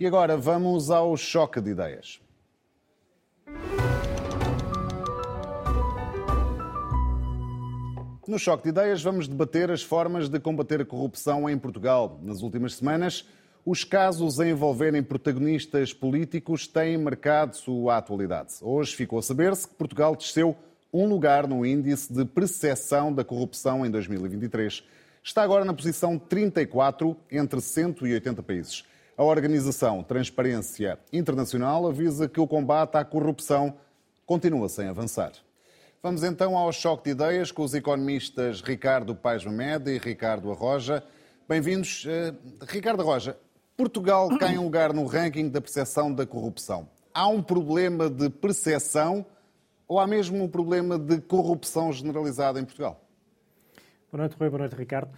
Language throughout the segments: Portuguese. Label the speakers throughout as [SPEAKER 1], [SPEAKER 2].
[SPEAKER 1] E agora vamos ao choque de ideias. No Choque de Ideias vamos debater as formas de combater a corrupção em Portugal. Nas últimas semanas, os casos a envolverem protagonistas políticos têm marcado sua atualidade. Hoje ficou a saber-se que Portugal desceu um lugar no índice de percepção da corrupção em 2023. Está agora na posição 34 entre 180 países. A organização Transparência Internacional avisa que o combate à corrupção continua sem avançar. Vamos então ao choque de ideias com os economistas Ricardo Paes Mamed e Ricardo Arroja. Bem-vindos. Uh, Ricardo Arroja, Portugal cai em lugar no ranking da percepção da corrupção. Há um problema de percepção ou há mesmo um problema de corrupção generalizada em Portugal?
[SPEAKER 2] Boa noite, Rui. Boa noite, Ricardo.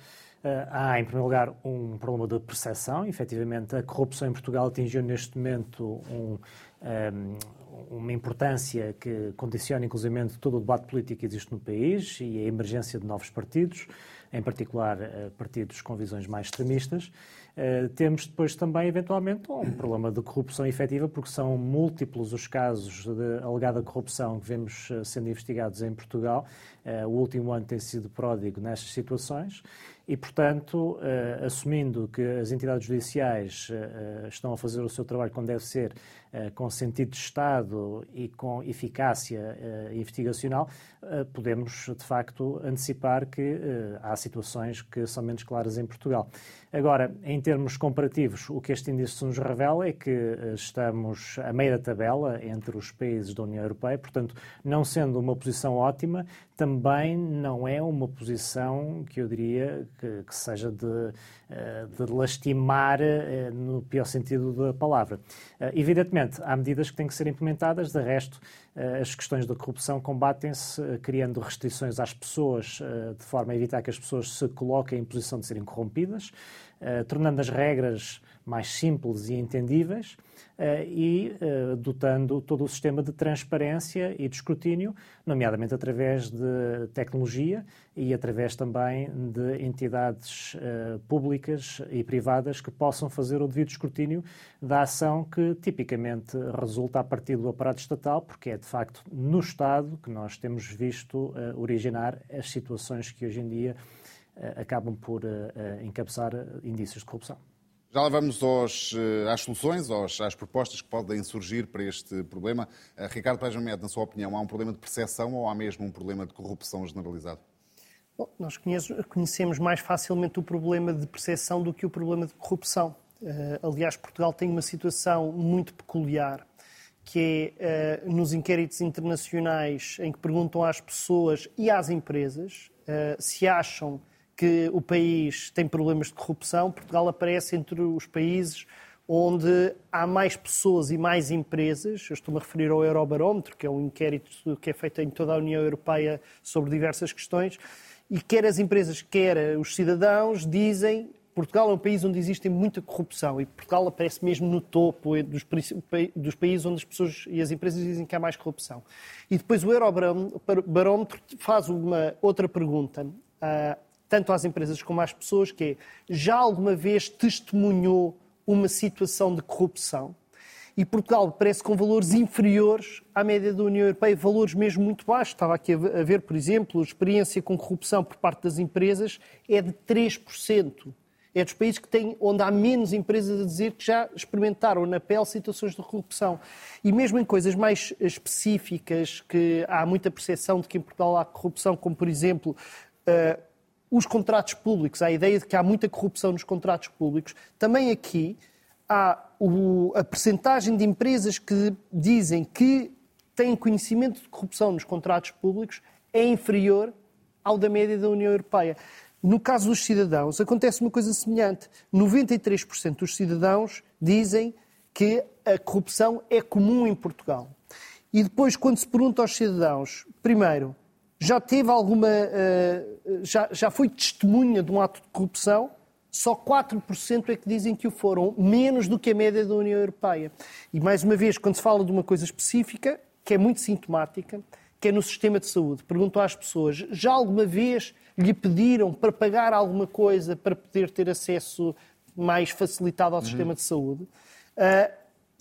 [SPEAKER 2] Uh, há, em primeiro lugar, um problema de percepção. Efetivamente, a corrupção em Portugal atingiu neste momento um, um, uma importância que condiciona, inclusive, todo o debate político que existe no país e a emergência de novos partidos, em particular uh, partidos com visões mais extremistas. Uh, temos depois também, eventualmente, um problema de corrupção efetiva, porque são múltiplos os casos de alegada corrupção que vemos sendo investigados em Portugal. O último ano tem sido pródigo nestas situações e, portanto, uh, assumindo que as entidades judiciais uh, estão a fazer o seu trabalho como deve ser, com sentido de Estado e com eficácia investigacional, podemos, de facto, antecipar que há situações que são menos claras em Portugal. Agora, em termos comparativos, o que este índice nos revela é que estamos a meia da tabela entre os países da União Europeia, portanto, não sendo uma posição ótima, também não é uma posição que eu diria que, que seja de, eh, de, lastimar eh, no pior sentido da palavra. Eh, evidentemente, há medidas que têm que ser implementadas, de resto, as questões da corrupção combatem-se criando restrições às pessoas, de forma a evitar que as pessoas se coloquem em posição de serem corrompidas, tornando as regras mais simples e entendíveis eh, e eh, dotando todo o sistema de transparência e de escrutínio, nomeadamente através de tecnologia e através também de entidades eh, públicas e privadas que possam fazer o devido escrutínio da ação que tipicamente resulta a partir do aparato estatal, porque é de facto no Estado que nós temos visto originar as situações que hoje em dia acabam por encabeçar indícios de corrupção.
[SPEAKER 1] Já lá vamos aos, eh, às soluções, aos, às propostas que podem surgir para este problema. Eh, Ricardo Paz na sua opinião, há um problema de percepção ou há mesmo um problema de corrupção generalizado?
[SPEAKER 3] Bom, nós conhecemos mais facilmente o problema de percepção do que o problema de corrupção. Uh, aliás, Portugal tem uma situação muito peculiar, que é nos inquéritos internacionais em que perguntam às pessoas e às empresas se acham que o país tem problemas de corrupção, Portugal aparece entre os países onde há mais pessoas e mais empresas, eu estou-me a referir ao Eurobarómetro, que é um inquérito que é feito em toda a União Europeia sobre diversas questões, e quer as empresas, quer os cidadãos dizem Portugal é um país onde existe muita corrupção e Portugal aparece mesmo no topo dos, dos, países onde as pessoas e as empresas dizem que há mais corrupção. E depois o Eurobarómetro faz uma outra pergunta. Ah, tanto às empresas como às pessoas, que é, já alguma vez testemunhou uma situação de corrupção? E Portugal parece com valores inferiores à média da União Europeia, valores mesmo muito baixos. Estava aqui a ver, por exemplo, a experiência com corrupção por parte das empresas é de 3%. É dos países que têm, onde há menos empresas a dizer que já experimentaram na pele situações de corrupção. E mesmo em coisas mais específicas, que há muita percepção de que em Portugal há corrupção, como por exemplo uh, os contratos públicos, a ideia de que há muita corrupção nos contratos públicos, também aqui há o, a percentagem de empresas que dizem que têm conhecimento de corrupção nos contratos públicos é inferior ao da média da União Europeia. No caso dos cidadãos, acontece uma coisa semelhante. 93% dos cidadãos dizem que a corrupção é comum em Portugal. E depois, quando se pergunta aos cidadãos, primeiro, já teve alguma. Uh, já, já foi testemunha de um ato de corrupção, só 4% é que dizem que o foram, menos do que a média da União Europeia. E mais uma vez, quando se fala de uma coisa específica, que é muito sintomática, que é no sistema de saúde, pergunto às pessoas: já alguma vez lhe pediram para pagar alguma coisa para poder ter acesso mais facilitado ao uhum. sistema de saúde?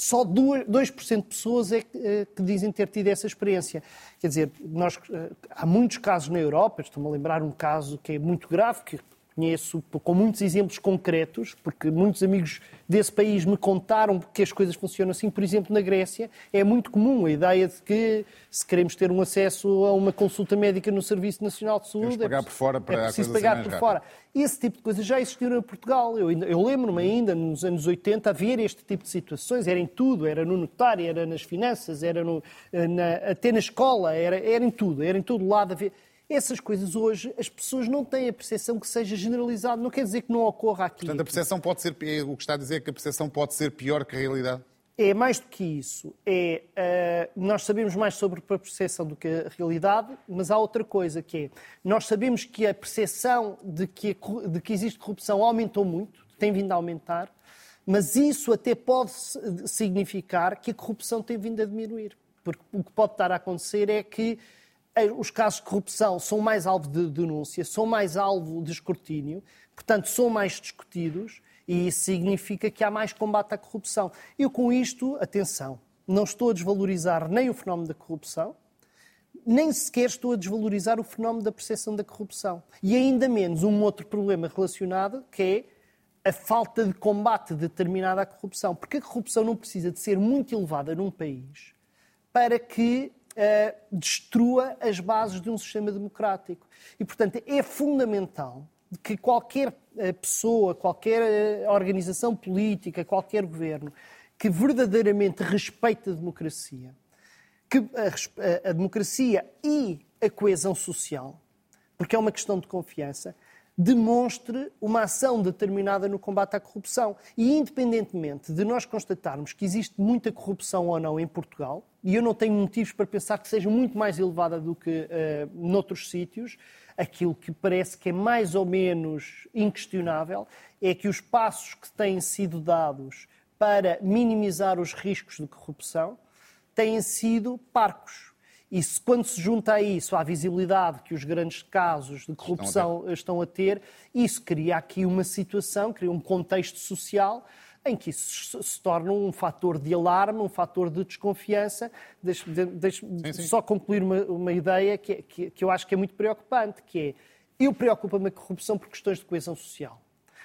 [SPEAKER 3] Só 2% de pessoas é que, eh, que, dizem ter tido essa experiência. Quer dizer, nós, eh, há muitos casos na Europa, estou-me a lembrar um caso que é muito grave, que conheço com muitos exemplos concretos, porque muitos amigos desse país me contaram que as coisas funcionam assim. Por exemplo, na Grécia é muito comum a ideia de que se queremos ter um acesso a uma consulta médica no Serviço Nacional de Saúde,
[SPEAKER 1] pagar
[SPEAKER 3] é,
[SPEAKER 1] por fora para
[SPEAKER 3] é preciso pagar por fora. Esse tipo de coisa já existiu em Portugal. Eu, eu lembro-me ainda, nos anos 80, haver este tipo de situações. Era em tudo. Era no notário, era nas finanças, era no, eh, na, até na escola, era, era em tudo. Era em todo lado. Havia essas coisas hoje as pessoas não têm a percepção que seja generalizado. Não quer dizer que não ocorra aqui.
[SPEAKER 1] Portanto, a percepção pode ser. É o que está a dizer é que a percepção pode ser pior que a realidade?
[SPEAKER 3] É mais do que isso. É, uh, nós sabemos mais sobre a percepção do que a realidade, mas há outra coisa que é, nós sabemos que a percepção de que, de que existe corrupção aumentou muito, tem vindo a aumentar, mas isso até pode significar que a corrupção tem vindo a diminuir. Porque o que pode estar a acontecer é que os casos de corrupção são mais alvo de denúncia, são mais alvo de escrutínio, portanto, são mais discutidos e isso significa que há mais combate à corrupção. Eu, com isto, atenção, não estou a desvalorizar nem o fenómeno da corrupção, nem sequer estou a desvalorizar o fenómeno da percepção da corrupção. E ainda menos um outro problema relacionado, que é a falta de combate determinada à corrupção. Porque a corrupção não precisa de ser muito elevada num país para que uh, destrua as bases de um sistema democrático. E, portanto, é fundamental que qualquer uh, pessoa, qualquer uh, organização política, qualquer governo que verdadeiramente respeite a democracia, que a, a democracia e a coesão social, porque é uma questão de confiança, demonstre uma ação determinada no combate à corrupção. E, independentemente de nós constatarmos que existe muita corrupção ou não em Portugal, e eu não tenho motivos para pensar que seja muito mais elevada do que uh, noutros sítios, aquilo que parece que é mais ou menos inquestionável é que os passos que têm sido dados para minimizar os riscos de corrupção têm sido parcos e se, quando se junta a isso à visibilidade que os grandes casos de corrupção estão a, estão a ter, isso cria aqui uma situação, cria um contexto social em que isso se torna um fator de alarme, um fator de desconfiança. Deixe, deixe só concluir uma, uma ideia que, que, que, eu acho que é muito preocupante, que é, eu preocupo-me a corrupção por questões de coesão social.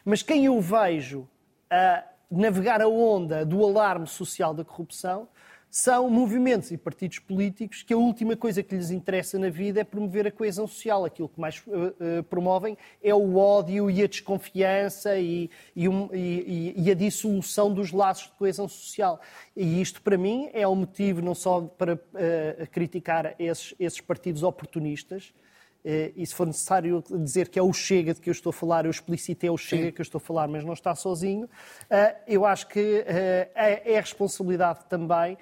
[SPEAKER 3] Mas quem eu vejo a navegar a onda do alarme social da corrupção são movimentos e partidos políticos que a última coisa que lhes interessa na vida é promover a coesão social. Aquilo que mais uh, uh, promovem é o ódio e a desconfiança e, e, um, e, e, a dissolução dos laços de coesão social. E isto, para mim, é um motivo não só para uh, criticar esses, esses partidos oportunistas, e se for necessário dizer que é o Chega de que eu estou a falar, eu explicitei é o Chega Sim. que eu estou a falar, mas não está sozinho, eh, eu acho que eh, é, é responsabilidade também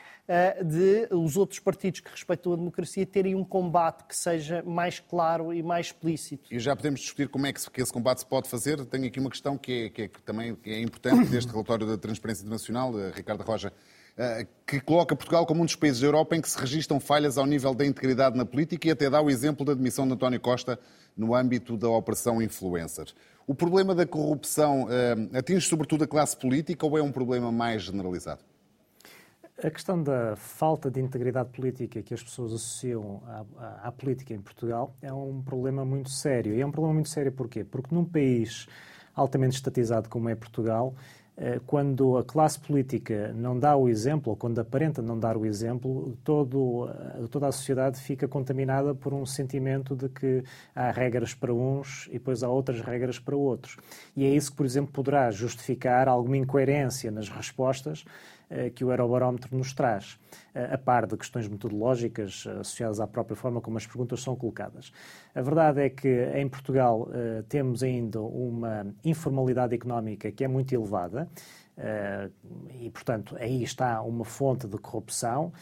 [SPEAKER 3] de os outros partidos que respeitam a democracia terem um combate que seja mais claro e mais explícito.
[SPEAKER 1] E já podemos discutir como é que esse combate se pode fazer. Tenho aqui uma questão que, é, que, é, que também é importante deste relatório da Transparência Internacional, Ricardo Roja. Eh, que coloca Portugal como um dos países da Europa em que se registram falhas ao nível da integridade na política e até dá o exemplo da admissão de António Costa no âmbito da Operação Influencer. O problema da corrupção eh, atinge sobretudo a classe política ou é um problema mais generalizado?
[SPEAKER 2] A questão da falta de integridade política que as pessoas associam à, à, à, política em Portugal é um problema muito sério. E é um problema muito sério porquê? Porque num país altamente estatizado como é Portugal, quando a classe política não dá o exemplo, ou quando aparenta não dar o exemplo, todo, eh, toda a sociedade fica contaminada por um sentimento de que há regras para uns e depois há outras regras para outros. E é isso que, por exemplo, poderá justificar alguma incoerência nas respostas eh, que o Eurobarómetro nos traz, eh, a par de questões metodológicas eh, associadas à própria forma como as perguntas são colocadas. A verdade é que em Portugal temos ainda uma informalidade económica que é muito elevada e, portanto, aí está uma fonte de corrupção.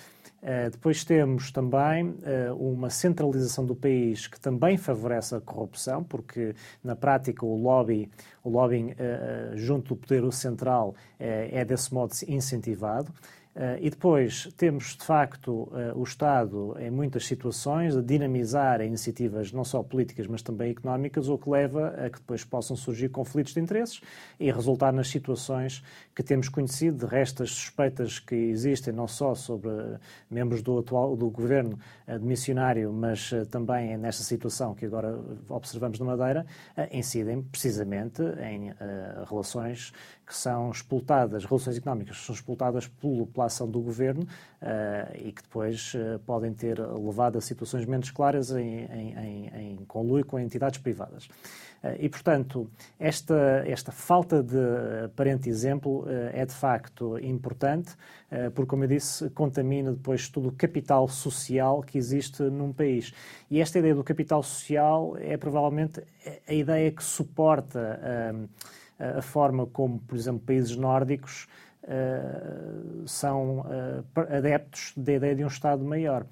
[SPEAKER 2] Uh, depois temos também uh, uma centralização do país que também favorece a corrupção, porque na prática o lobby, o lobbying junto do poder central é desse modo incentivado. Uh, e depois temos, de facto, uh, o Estado, em muitas situações, a dinamizar iniciativas não só políticas, mas também económicas, o que leva a que depois possam surgir conflitos de interesses e resultar nas situações que temos conhecido, de restas suspeitas que existem, não só sobre membros do atual do governo missionário, mas também nesta situação que agora observamos na Madeira, incidem precisamente em relações que são explotadas, relações económicas que são explotadas pelo pela ação do governo uh, e que depois uh, podem ter levado a situações menos claras em, em, em, em conluio com entidades privadas. Uh, e, portanto, esta, esta falta de aparente exemplo é de facto importante, porque, como eu disse, contamina depois todo o capital social que existe num país. E esta ideia do capital social é provavelmente a ideia que suporta a forma como, por exemplo, países nórdicos uh, são uh, adeptos da ideia de um Estado maior.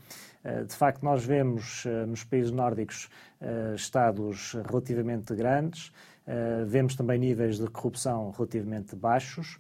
[SPEAKER 2] Uh, de facto, nós vemos nos países nórdicos Estados relativamente grandes, vemos também níveis de corrupção relativamente baixos,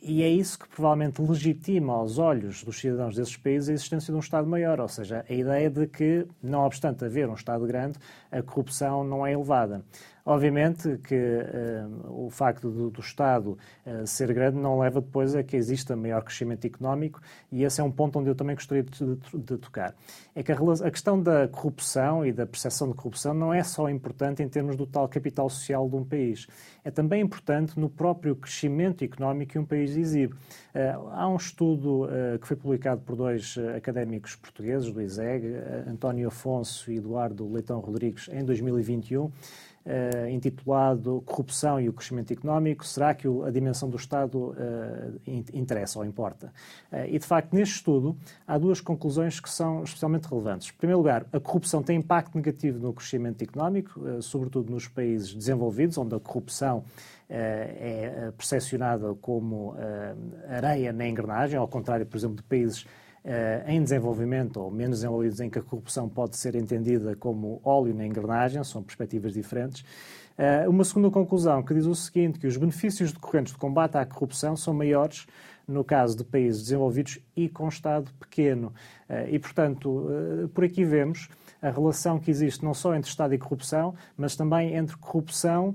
[SPEAKER 2] e é isso que provavelmente legitima aos olhos dos cidadãos desses países a existência de um Estado maior, ou seja, a ideia de que, não obstante haver um Estado grande, a corrupção não é elevada. Obviamente que uh, o facto do, do Estado uh, ser grande não leva depois a que exista maior crescimento económico e esse é um ponto onde eu também gostaria de, de, de tocar. É que a, a, questão da corrupção e da percepção de corrupção não é só importante em termos do tal capital social de um país, é também importante no próprio crescimento económico que um país exibe. Uh, há um estudo que foi publicado por dois académicos portugueses do ISEG, António Afonso e Eduardo Leitão Rodrigues, em 2021, Uh, intitulado Corrupção e o Crescimento Económico, será que a dimensão do Estado uh, interessa ou importa? Uh, e, de facto, neste estudo, há duas conclusões que são especialmente relevantes. Em primeiro lugar, a corrupção tem impacto negativo no crescimento económico, sobretudo nos países desenvolvidos, onde a corrupção é percepcionada como areia na engrenagem, ao contrário, por exemplo, de países em desenvolvimento ou menos desenvolvidos em que a corrupção pode ser entendida como óleo na engrenagem, são perspectivas diferentes. Uh, uma segunda conclusão que diz o seguinte, que os benefícios decorrentes do combate à corrupção são maiores no caso de países desenvolvidos e com Estado pequeno. Uh, e, portanto, por aqui vemos a relação que existe não só entre Estado e corrupção, mas também entre corrupção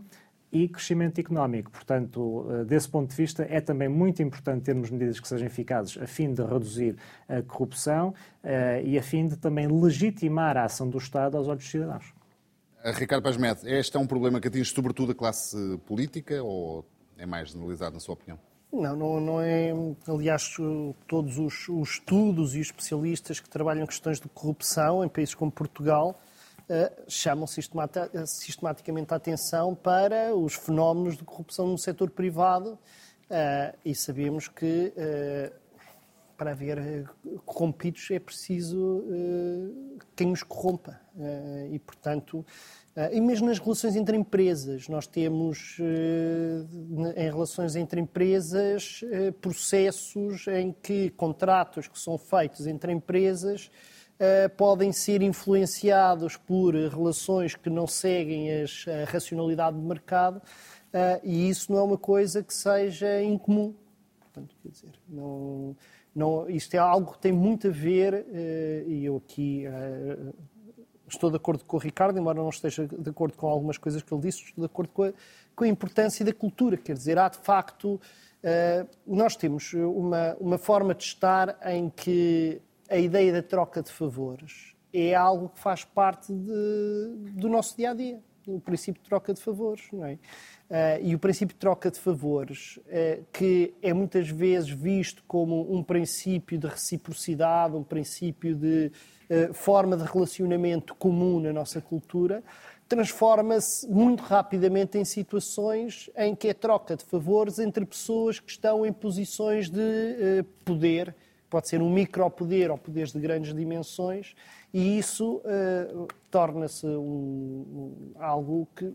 [SPEAKER 2] e crescimento económico. Portanto, eh, desse ponto de vista, é também muito importante termos medidas que sejam eficazes a fim de reduzir a corrupção eh, e a fim de também legitimar a ação do Estado aos olhos dos cidadãos.
[SPEAKER 1] Eh, Ricardo Paz este é um problema que atinge sobretudo a classe política ou é mais generalizado, na sua opinião?
[SPEAKER 3] Não, não, não é. Aliás, todos os, os estudos e os especialistas que trabalham questões de corrupção em países como Portugal chamam sistematicamente a atenção para os fenómenos de corrupção no setor privado eh, e sabemos que eh, para haver corrompidos é preciso quem os corrompa. E, portanto, e mesmo nas relações entre empresas, nós temos em relações entre empresas processos em que contratos que são feitos entre empresas podem ser influenciados por relações que não seguem as, a racionalidade do mercado uh, e isso não é uma coisa que seja incomum. Portanto, quer dizer, não, não, isto é algo que tem muito a ver, uh, e eu aqui estou de acordo com o Ricardo, embora não esteja de acordo com algumas coisas que ele disse, estou de acordo com a, com a importância da cultura. Quer dizer, há de facto, nós temos uma, uma forma de estar em que a ideia da troca de favores é algo que faz parte de, do nosso dia a dia, o princípio de troca de favores, não é? Uh, e o princípio de troca de favores, uh, que é muitas vezes visto como um princípio de reciprocidade, um princípio de uh, forma de relacionamento comum na nossa cultura, transforma-se muito rapidamente em situações em que é troca de favores entre pessoas que estão em posições de poder pode ser um micropoder ou poderes de grandes dimensões, e isso uh, torna-se um, um, algo que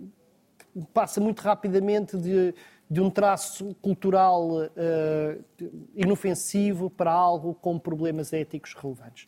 [SPEAKER 3] passa muito rapidamente de, de um traço cultural uh, inofensivo para algo com problemas éticos relevantes.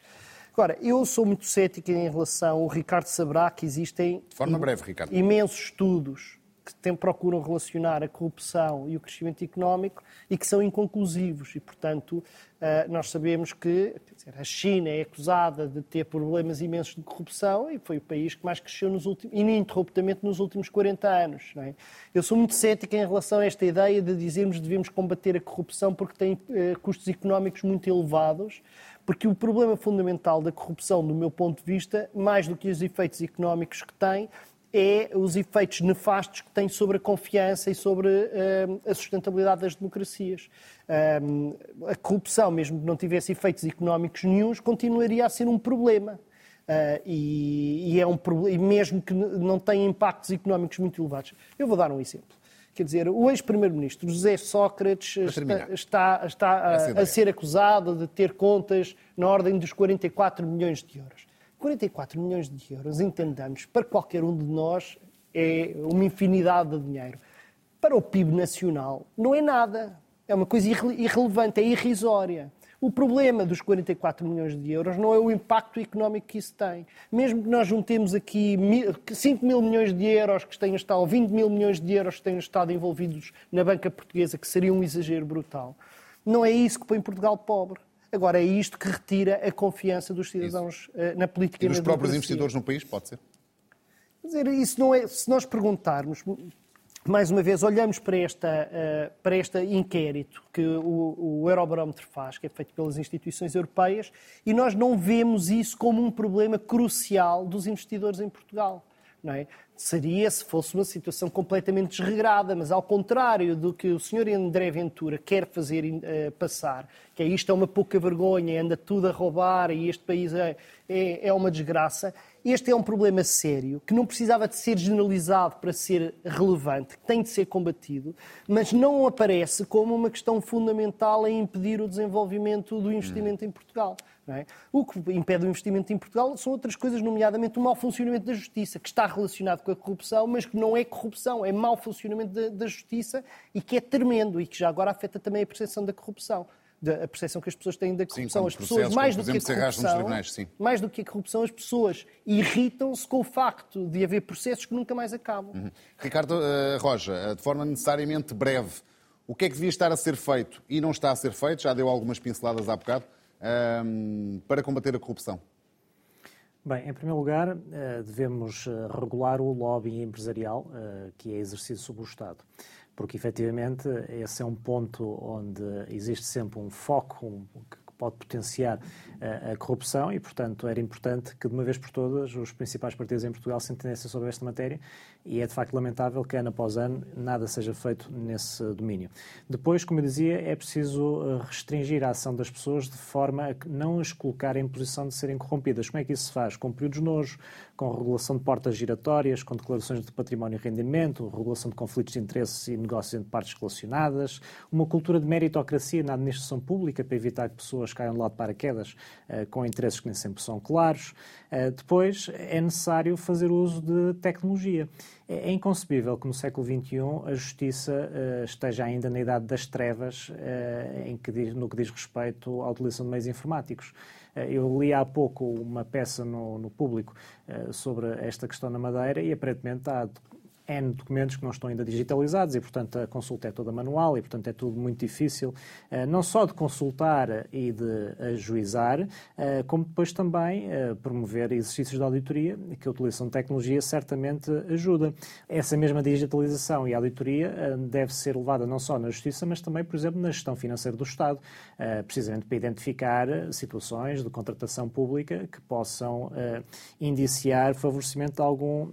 [SPEAKER 3] Agora, eu sou muito cético em relação, o Ricardo saberá que existem
[SPEAKER 1] de forma breve, Ricardo.
[SPEAKER 3] imensos estudos que tem, procuram relacionar a corrupção e o crescimento económico e que são inconclusivos. E, portanto, eh, nós sabemos que dizer, a China é acusada de ter problemas imensos de corrupção e foi o país que mais cresceu nos últimos, ininterruptamente nos últimos 40 anos. É? Eu sou muito cético em relação a esta ideia de dizermos que devemos combater a corrupção porque tem eh, custos económicos muito elevados porque o problema fundamental da corrupção, do meu ponto de vista, mais do que os efeitos económicos que tem, é os efeitos nefastos que tem sobre a confiança e sobre uh, a sustentabilidade das democracias. Uh, a corrupção, mesmo que não tivesse efeitos económicos nenhums, continuaria a ser um problema. Uh, e, e, é um, e mesmo que não tenha impactos económicos muito elevados. Eu vou dar um exemplo. Quer dizer, o ex-primeiro-ministro José Sócrates está, está, está a, a ser acusado de ter contas na ordem dos 44 milhões de euros. 44 milhões de euros, entendamos, para qualquer um de nós é uma infinidade de dinheiro. Para o PIB nacional não é nada. É uma coisa irrelevante, é irrisória. O problema dos 44 milhões de euros não é o impacto económico que isso tem. Mesmo que nós juntemos aqui 5 mil milhões de euros que tenham estado, ou 20 mil milhões de euros que tenham estado envolvidos na banca portuguesa, que seria um exagero brutal, não é isso que põe Portugal pobre. Agora, é isto que retira a confiança dos cidadãos isso. Eh, na política
[SPEAKER 1] e dos próprios investidores no país, pode ser?
[SPEAKER 3] Quer dizer, isso não é, se nós perguntarmos, mais uma vez, olhamos para, esta, uh, para este inquérito que o, o Eurobarómetro faz, que é feito pelas instituições europeias, e nós não vemos isso como um problema crucial dos investidores em Portugal. Não é? Seria se fosse uma situação completamente desregrada, mas ao contrário do que o senhor André Ventura quer fazer uh, passar, que é isto é uma pouca vergonha, anda tudo a roubar e este país é, é, é uma desgraça, este é um problema sério que não precisava de ser generalizado para ser relevante, que tem de ser combatido, mas não aparece como uma questão fundamental em impedir o desenvolvimento do investimento em Portugal. É? O que impede o investimento em Portugal são outras coisas, nomeadamente o mau funcionamento da justiça, que está relacionado com a corrupção, mas que não é corrupção, é mau funcionamento da, da justiça e que é tremendo e que já agora afeta também a percepção da corrupção da percepção que as pessoas têm da corrupção.
[SPEAKER 1] Sim,
[SPEAKER 3] as pessoas, mais do que a corrupção, mais do que a corrupção, as pessoas irritam-se com o facto de haver processos que nunca mais acabam. Uhum.
[SPEAKER 1] Ricardo uh, Roja, eh, de forma necessariamente breve, o que é que devia estar a ser feito e não está a ser feito, já deu algumas pinceladas há bocado, uh, para combater a corrupção?
[SPEAKER 2] Bem, em primeiro lugar, eh, devemos regular o lobby empresarial que é exercido sobre o Estado porque efetivamente esse é um ponto onde existe sempre um foco um, pode potenciar a, a, corrupção e, portanto, era importante que, de uma vez por todas, os principais partidos em Portugal se entendessem sobre esta matéria e é, de facto, lamentável que, ano após ano, nada seja feito nesse domínio. Depois, como eu dizia, é preciso eh, restringir a ação das pessoas de forma a não as colocar em posição de serem corrompidas. Como é que isso se faz? Com períodos nojo, com regulação de portas giratórias, com declarações de património e rendimento, regulação de conflitos de interesses e negócios entre partes relacionadas, uma cultura de meritocracia na administração pública para evitar que pessoas caiam de lado de paraquedas uh, com interesses que nem sempre são claros. Uh, depois, é necessário fazer uso de tecnologia. É, é inconcebível que no século XXI a justiça uh, esteja ainda na idade das trevas em que diz, no que diz respeito à utilização de meios informáticos. Eu li há pouco uma peça no, no público sobre esta questão na Madeira e aparentemente há N documentos que não estão ainda digitalizados e, portanto, a consulta é toda manual e, portanto, é tudo muito difícil, eh, não só de consultar e de ajuizar, eh, como depois também eh, promover exercícios de auditoria, que a utilização de tecnologia certamente ajuda. Essa mesma digitalização e auditoria deve ser levada não só na Justiça, mas também, por exemplo, na gestão financeira do Estado, precisamente para identificar situações de contratação pública que possam indiciar favorecimento de algum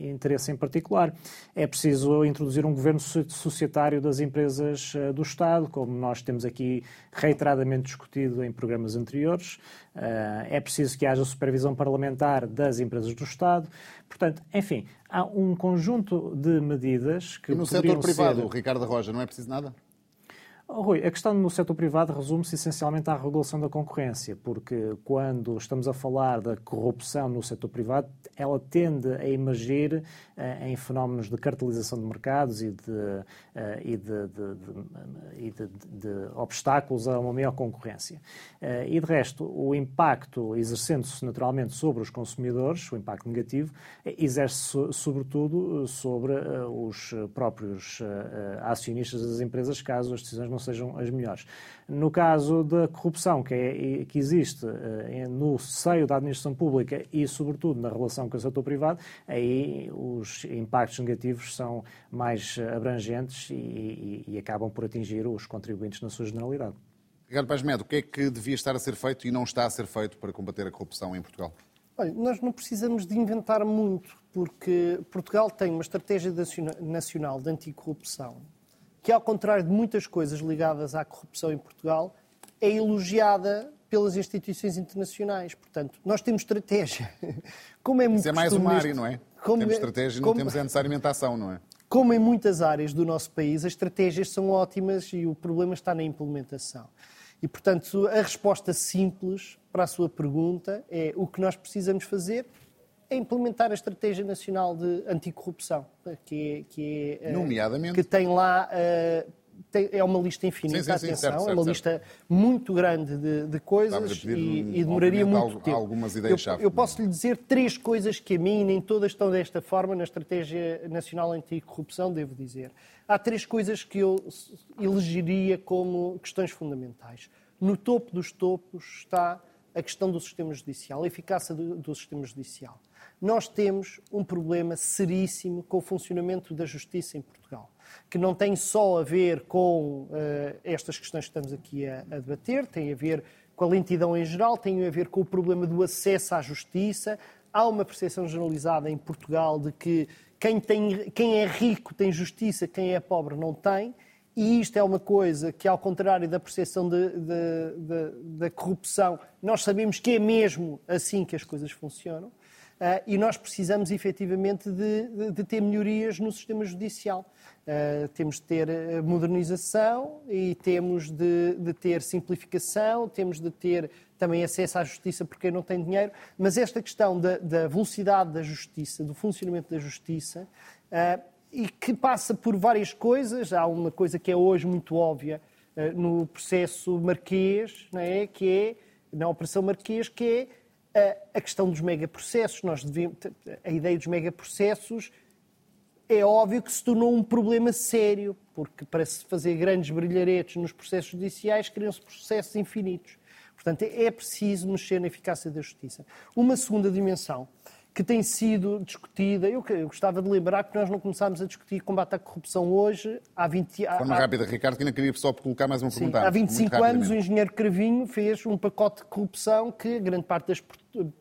[SPEAKER 2] interesse em particular particular. É preciso introduzir um governo societário das empresas eh, do Estado, como nós temos aqui reiteradamente discutido em programas anteriores. Eh, é preciso que haja supervisão parlamentar das empresas do Estado. Portanto, enfim, há um conjunto de medidas que.
[SPEAKER 1] E no setor privado, ser... Ricardo Roja, não é preciso nada?
[SPEAKER 2] Oh, Rui, a questão no setor privado resume-se essencialmente à regulação da concorrência, porque quando estamos a falar da corrupção no setor privado, ela tende a emergir uh, em fenómenos de cartelização de mercados e de, uh, e de, de, de, de, obstáculos a uma maior concorrência. Uh, e de resto, o impacto exercendo-se naturalmente sobre os consumidores, o impacto negativo, exerce-se sobretudo sobre os próprios acionistas das empresas, caso as decisões não sejam as melhores. No caso da corrupção que, é, que existe eh, no seio da administração pública e, sobretudo, na relação com o setor privado, aí os impactos negativos são mais abrangentes e, e, e acabam por atingir os contribuintes na sua generalidade.
[SPEAKER 1] Ricardo Paz Medo, o que é que devia estar a ser feito e não está a ser feito para combater a corrupção em Portugal?
[SPEAKER 3] Olha, nós não precisamos de inventar muito, porque Portugal tem uma estratégia nacional de anticorrupção que, ao contrário de muitas coisas ligadas à corrupção em Portugal, é elogiada pelas instituições internacionais. Portanto, nós temos estratégia.
[SPEAKER 1] Como é muito Isso é mais uma área, não é? Como, temos é- estratégia e não temos é necessariamente ação, não é?
[SPEAKER 3] Como em muitas áreas do nosso país, as estratégias são ótimas e o problema está na implementação. E, portanto, a resposta simples para a sua pergunta é o que nós precisamos fazer é implementar a Estratégia Nacional de Anticorrupção, que, é, que,
[SPEAKER 1] é, eh, Nomeadamente.
[SPEAKER 3] que tem lá. Tem, é uma lista infinita, sim, sim, sim, atenção, certo, certo, é uma certo. lista muito grande de, de coisas e, e, demoraria muito tempo.
[SPEAKER 1] Algumas ideias
[SPEAKER 3] eu, eu posso lhe dizer três coisas que a mim nem todas estão desta forma na Estratégia Nacional Anticorrupção, devo dizer. Há três coisas que eu elegeria como questões fundamentais. No topo dos topos está a questão do sistema judicial, a eficácia do, do sistema judicial nós temos um problema seríssimo com o funcionamento da justiça em Portugal, que não tem só a ver com uh, estas questões que estamos aqui a, a debater, tem a ver com a lentidão em geral, tem a ver com o problema do acesso à justiça. Há uma percepção generalizada em Portugal de que quem, tem, quem é rico tem justiça, quem é pobre não tem. E isto é uma coisa que, ao contrário da percepção da corrupção, nós sabemos que é mesmo assim que as coisas funcionam. Uh, e nós precisamos efetivamente de, de, de, ter melhorias no sistema judicial. Uh, temos de ter ah, modernização e temos de, de, ter simplificação, temos de ter também acesso à justiça por quem não tem dinheiro, mas esta questão da, da velocidade da justiça, do funcionamento da justiça, uh, e que passa por várias coisas, há uma coisa que é hoje muito óbvia no processo marquês, não é? que é, na Operação Marquês, que é a questão dos megaprocessos, nós a ideia dos megaprocessos é óbvio que se tornou um problema sério, porque para se fazer grandes brilharetes nos processos judiciais criam-se processos infinitos. Portanto, é preciso mexer na eficácia da justiça. Uma segunda dimensão que tem sido discutida. Eu, eu, gostava de lembrar que nós não começámos a discutir combate à corrupção hoje, há 20
[SPEAKER 1] anos. Forma rápida, Ricardo, que ainda queria só colocar mais uma Sim, pergunta.
[SPEAKER 3] Há 25 anos, o engenheiro Cravinho fez um pacote de corrupção que grande parte das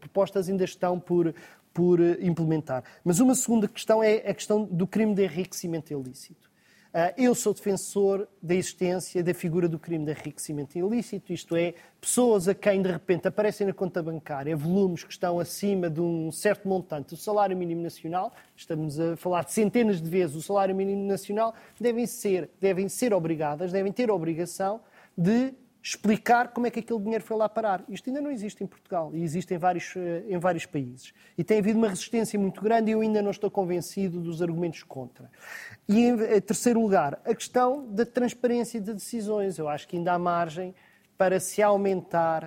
[SPEAKER 3] propostas ainda estão por, por implementar. Mas uma segunda questão é a questão do crime de enriquecimento ilícito. Ah, eu sou defensor da existência da figura do crime de enriquecimento ilícito, isto é, pessoas a quem de repente aparecem na conta bancária volumes que estão acima de um certo montante do salário mínimo nacional, estamos a falar de centenas de vezes o salário mínimo nacional, devem ser, devem ser obrigadas, devem ter a obrigação de explicar como é que aquele dinheiro foi lá parar. Isto ainda não existe em Portugal e existe em vários, eh, em vários países. E tem havido uma resistência muito grande e eu ainda não estou convencido dos argumentos contra. E em terceiro lugar, a questão da transparência de decisões. Eu acho que ainda há margem para se aumentar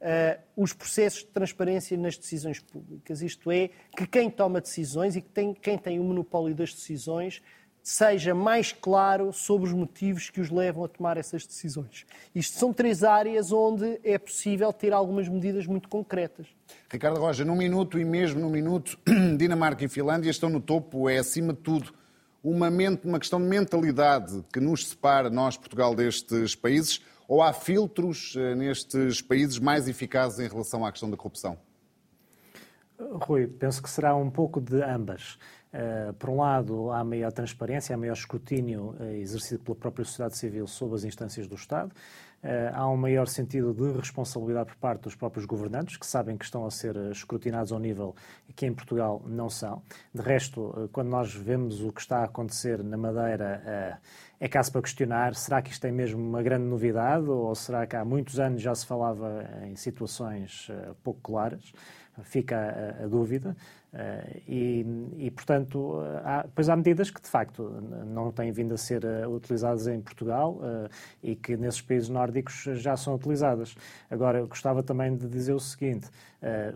[SPEAKER 3] uh, os processos de transparência nas decisões públicas. Isto é, que quem toma decisões e que tem, quem tem o monopólio das decisões seja mais claro sobre os motivos que os levam a tomar essas decisões. Isto são três áreas onde é possível ter algumas medidas muito concretas.
[SPEAKER 1] Ricardo Roja, num minuto e mesmo num minuto, Dinamarca e Finlândia estão no topo, é acima de tudo uma, uma questão de mentalidade que nos separa, nós, Portugal, destes países, ou há filtros eh, nestes países mais eficazes em relação à questão da corrupção?
[SPEAKER 2] Rui, penso que será um pouco de ambas. Uh, por um lado, há maior transparência, há maior escrutínio uh, exercido pela própria sociedade civil sobre as instâncias do Estado. Uh, há um maior sentido de responsabilidade por parte dos próprios governantes, que sabem que estão a ser escrutinados ao nível que em Portugal não são. De resto, quando nós vemos o que está a acontecer na Madeira, é caso para questionar: será que isto é mesmo uma grande novidade ou será que há muitos anos já se falava em situações pouco claras? Fica a dúvida. Uh, e, e, portanto, há, depois há medidas que de facto não têm vindo a ser uh, utilizadas em Portugal uh, e que nesses países nórdicos já são utilizadas. Agora, eu gostava também de dizer o seguinte: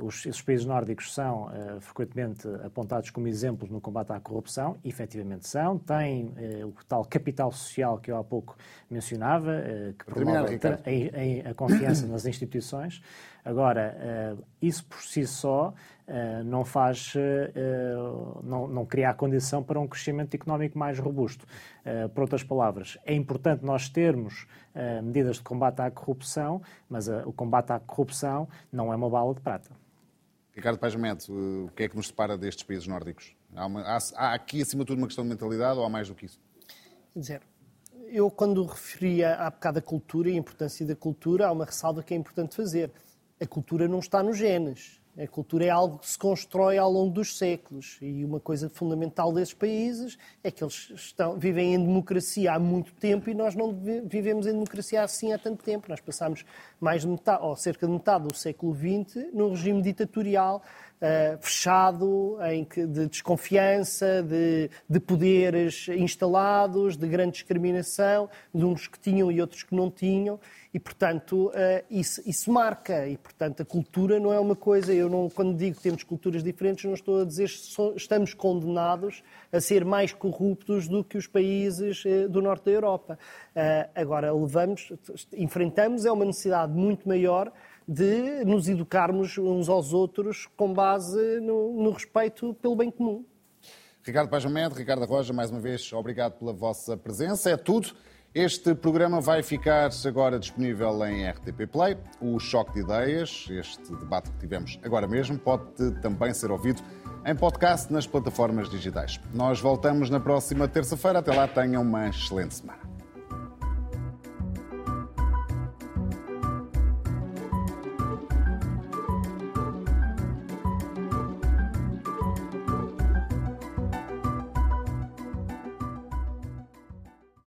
[SPEAKER 2] os, esses países nórdicos são frequentemente apontados como exemplos no combate à corrupção, e efetivamente são, têm o tal capital social que eu há pouco mencionava, que promove a, a, a confiança nas instituições. Agora, isso por si só eh, não faz, eh, não, não cria a condição para um crescimento económico mais robusto. Eh, por outras palavras, é importante nós termos medidas de combate à corrupção, mas o combate à corrupção não é uma bala de prata.
[SPEAKER 1] Ricardo Paz o que é que nos separa destes países nórdicos? Há, uma, há, há, aqui, acima de tudo, uma questão de mentalidade ou há mais do que isso?
[SPEAKER 3] Quer dizer, eu, quando referia há bocado a cultura e a importância da cultura, há uma ressalva que é importante fazer. A cultura não está nos genes. A cultura é algo que se constrói ao longo dos séculos e uma coisa fundamental desses países é que eles estão, vivem em democracia há muito tempo e nós não vivemos em democracia assim há tanto tempo. Nós passamos mais de metade, ou cerca de metade do século XX num regime ditatorial uh, fechado, em que, de desconfiança, de, de poderes instalados, de grande discriminação, de uns que tinham e outros que não tinham e, portanto, uh, isso, isso, marca. E, portanto, a cultura não é uma coisa. Eu, não, quando digo que temos culturas diferentes, não estou a dizer que estamos condenados a ser mais corruptos do que os países uh, do norte da Europa. Agora, levamos, enfrentamos, é uma necessidade muito maior de nos educarmos uns aos outros com base no, no respeito pelo bem comum.
[SPEAKER 1] Ricardo Pajamed, Ricardo Roja, mais uma vez, obrigado pela vossa presença. É tudo. Este programa vai ficar agora disponível em RTP Play. O Choque de Ideias, este debate que tivemos agora mesmo, pode também ser ouvido em podcast nas plataformas digitais. Nós voltamos na próxima terça-feira. Até lá, tenham uma excelente semana.